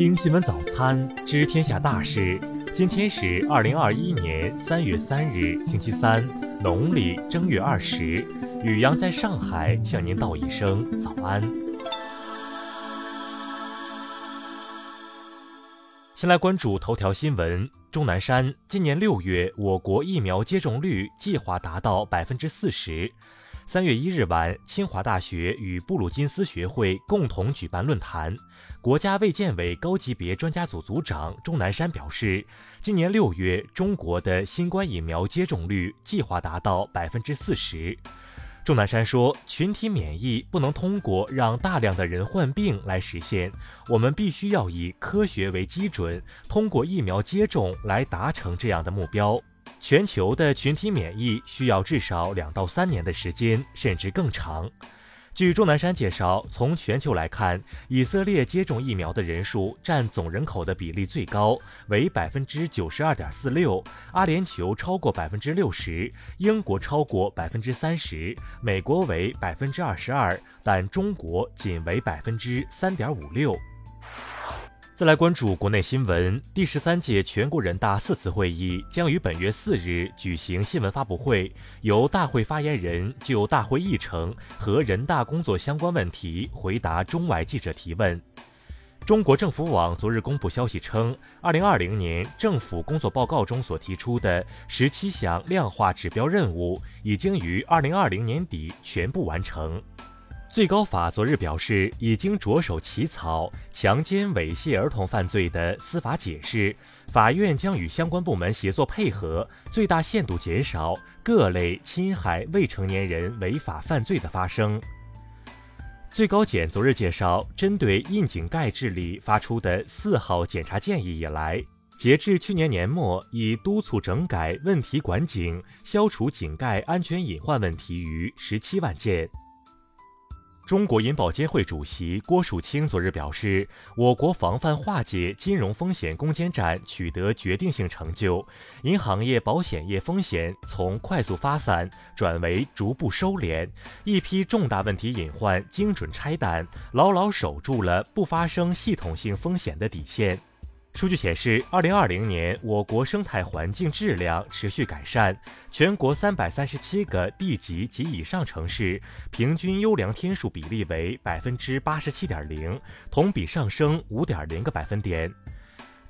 听新闻早餐，知天下大事。今天是二零二一年三月三日，星期三，农历正月二十。雨阳在上海向您道一声早安。先来关注头条新闻：钟南山，今年六月，我国疫苗接种率计划达到百分之四十。三月一日晚，清华大学与布鲁金斯学会共同举办论坛。国家卫健委高级别专家组组长钟南山表示，今年六月，中国的新冠疫苗接种率计划达到百分之四十。钟南山说，群体免疫不能通过让大量的人患病来实现，我们必须要以科学为基准，通过疫苗接种来达成这样的目标。全球的群体免疫需要至少两到三年的时间，甚至更长。据钟南山介绍，从全球来看，以色列接种疫苗的人数占总人口的比例最高，为百分之九十二点四六；阿联酋超过百分之六十，英国超过百分之三十，美国为百分之二十二，但中国仅为百分之三点五六。再来关注国内新闻，第十三届全国人大四次会议将于本月四日举行新闻发布会，由大会发言人就大会议程和人大工作相关问题回答中外记者提问。中国政府网昨日公布消息称，二零二零年政府工作报告中所提出的十七项量化指标任务，已经于二零二零年底全部完成。最高法昨日表示，已经着手起草强奸猥亵儿童犯罪的司法解释，法院将与相关部门协作配合，最大限度减少各类侵害未成年人违法犯罪的发生。最高检昨日介绍，针对窨井盖治理发出的四号检查建议以来，截至去年年末，已督促整改问题管井，消除井盖安全隐患问题逾十七万件。中国银保监会主席郭树清昨日表示，我国防范化解金融风险攻坚战取得决定性成就，银行业、保险业风险从快速发散转为逐步收敛，一批重大问题隐患精准拆弹，牢牢守住了不发生系统性风险的底线。数据显示，二零二零年我国生态环境质量持续改善，全国三百三十七个地级及以上城市平均优良天数比例为百分之八十七点零，同比上升五点零个百分点。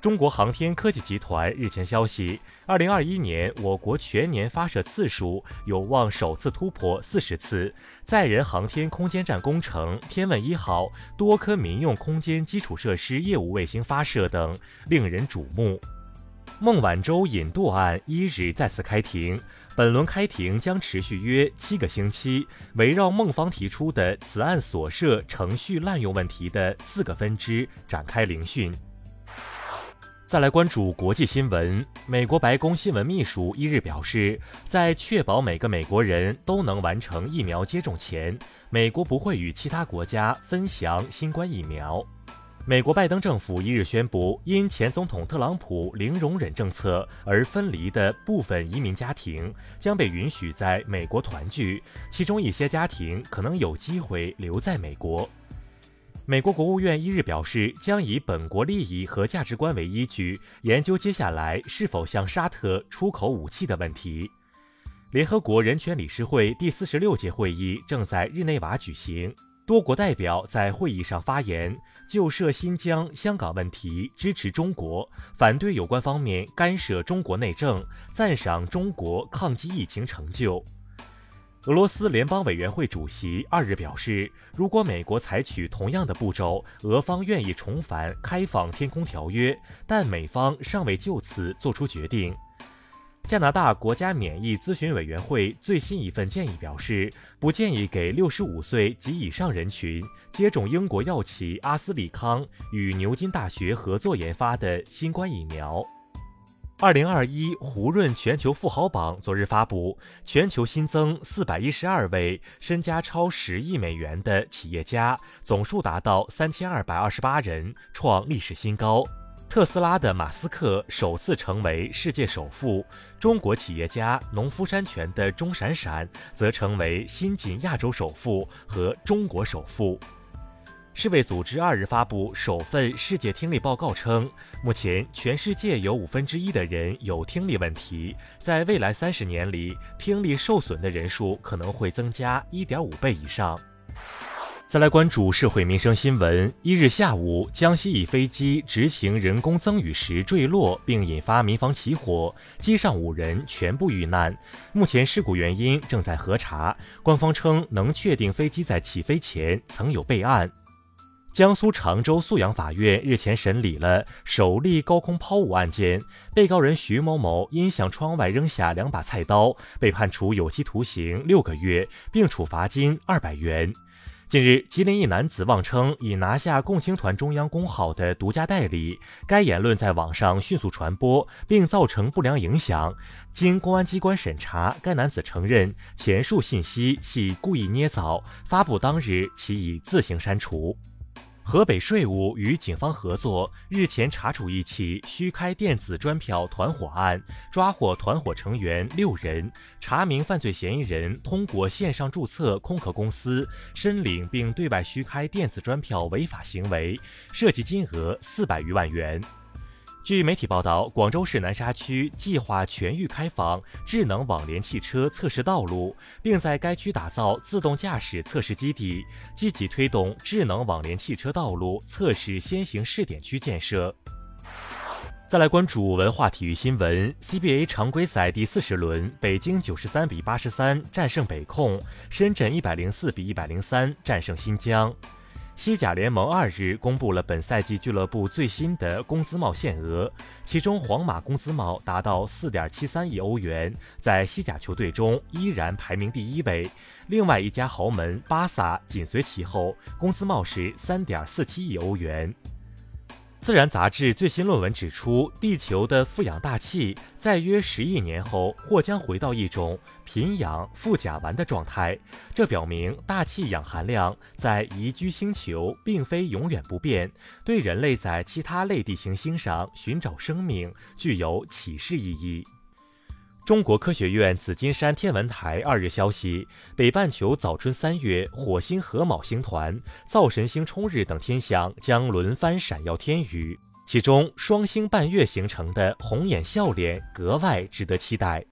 中国航天科技集团日前消息，二零二一年我国全年发射次数有望首次突破四十次，载人航天空间站工程、天问一号多颗民用空间基础设施业务卫星发射等令人瞩目。孟晚舟引渡案一日再次开庭，本轮开庭将持续约七个星期，围绕孟方提出的此案所涉程序滥用问题的四个分支展开聆讯。再来关注国际新闻。美国白宫新闻秘书一日表示，在确保每个美国人都能完成疫苗接种前，美国不会与其他国家分享新冠疫苗。美国拜登政府一日宣布，因前总统特朗普零容忍政策而分离的部分移民家庭将被允许在美国团聚，其中一些家庭可能有机会留在美国。美国国务院一日表示，将以本国利益和价值观为依据，研究接下来是否向沙特出口武器的问题。联合国人权理事会第四十六届会议正在日内瓦举行，多国代表在会议上发言，就涉新疆、香港问题支持中国，反对有关方面干涉中国内政，赞赏中国抗击疫情成就。俄罗斯联邦委员会主席二日表示，如果美国采取同样的步骤，俄方愿意重返开放天空条约，但美方尚未就此作出决定。加拿大国家免疫咨询委员会最新一份建议表示，不建议给六十五岁及以上人群接种英国药企阿斯利康与牛津大学合作研发的新冠疫苗。二零二一胡润全球富豪榜昨日发布，全球新增四百一十二位身家超十亿美元的企业家，总数达到三千二百二十八人，创历史新高。特斯拉的马斯克首次成为世界首富，中国企业家农夫山泉的钟闪闪则成为新晋亚洲首富和中国首富。世卫组织二日发布首份世界听力报告称，目前全世界有五分之一的人有听力问题，在未来三十年里，听力受损的人数可能会增加一点五倍以上。再来关注社会民生新闻。一日下午，江西一飞机执行人工增雨时坠落，并引发民房起火，机上五人全部遇难。目前事故原因正在核查，官方称能确定飞机在起飞前曾有备案。江苏常州沭阳法院日前审理了首例高空抛物案件，被告人徐某某因向窗外扔下两把菜刀，被判处有期徒刑六个月，并处罚金二百元。近日，吉林一男子妄称已拿下共青团中央公号的独家代理，该言论在网上迅速传播，并造成不良影响。经公安机关审查，该男子承认前述信息系故意捏造，发布当日其已自行删除。河北税务与警方合作，日前查处一起虚开电子专票团伙案，抓获团伙成员六人，查明犯罪嫌疑人通过线上注册空壳公司，申领并对外虚开电子专票违法行为，涉及金额四百余万元。据媒体报道，广州市南沙区计划全域开放智能网联汽车测试道路，并在该区打造自动驾驶测试基地，积极推动智能网联汽车道路测试先行试点区建设。再来关注文化体育新闻：CBA 常规赛第四十轮，北京九十三比八十三战胜北控，深圳一百零四比一百零三战胜新疆。西甲联盟二日公布了本赛季俱乐部最新的工资帽限额，其中皇马工资帽达到四点七三亿欧元，在西甲球队中依然排名第一位。另外一家豪门巴萨紧随其后，工资帽是三点四七亿欧元。自然杂志最新论文指出，地球的富氧大气在约十亿年后或将回到一种贫氧富甲烷的状态。这表明大气氧含量在宜居星球并非永远不变，对人类在其他类地行星上寻找生命具有启示意义。中国科学院紫金山天文台二日消息，北半球早春三月，火星和卯星团、灶神星冲日等天象将轮番闪耀天宇，其中双星伴月形成的红眼笑脸格外值得期待。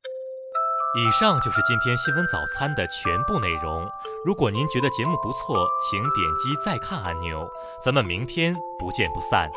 以上就是今天新闻早餐的全部内容。如果您觉得节目不错，请点击再看按钮。咱们明天不见不散。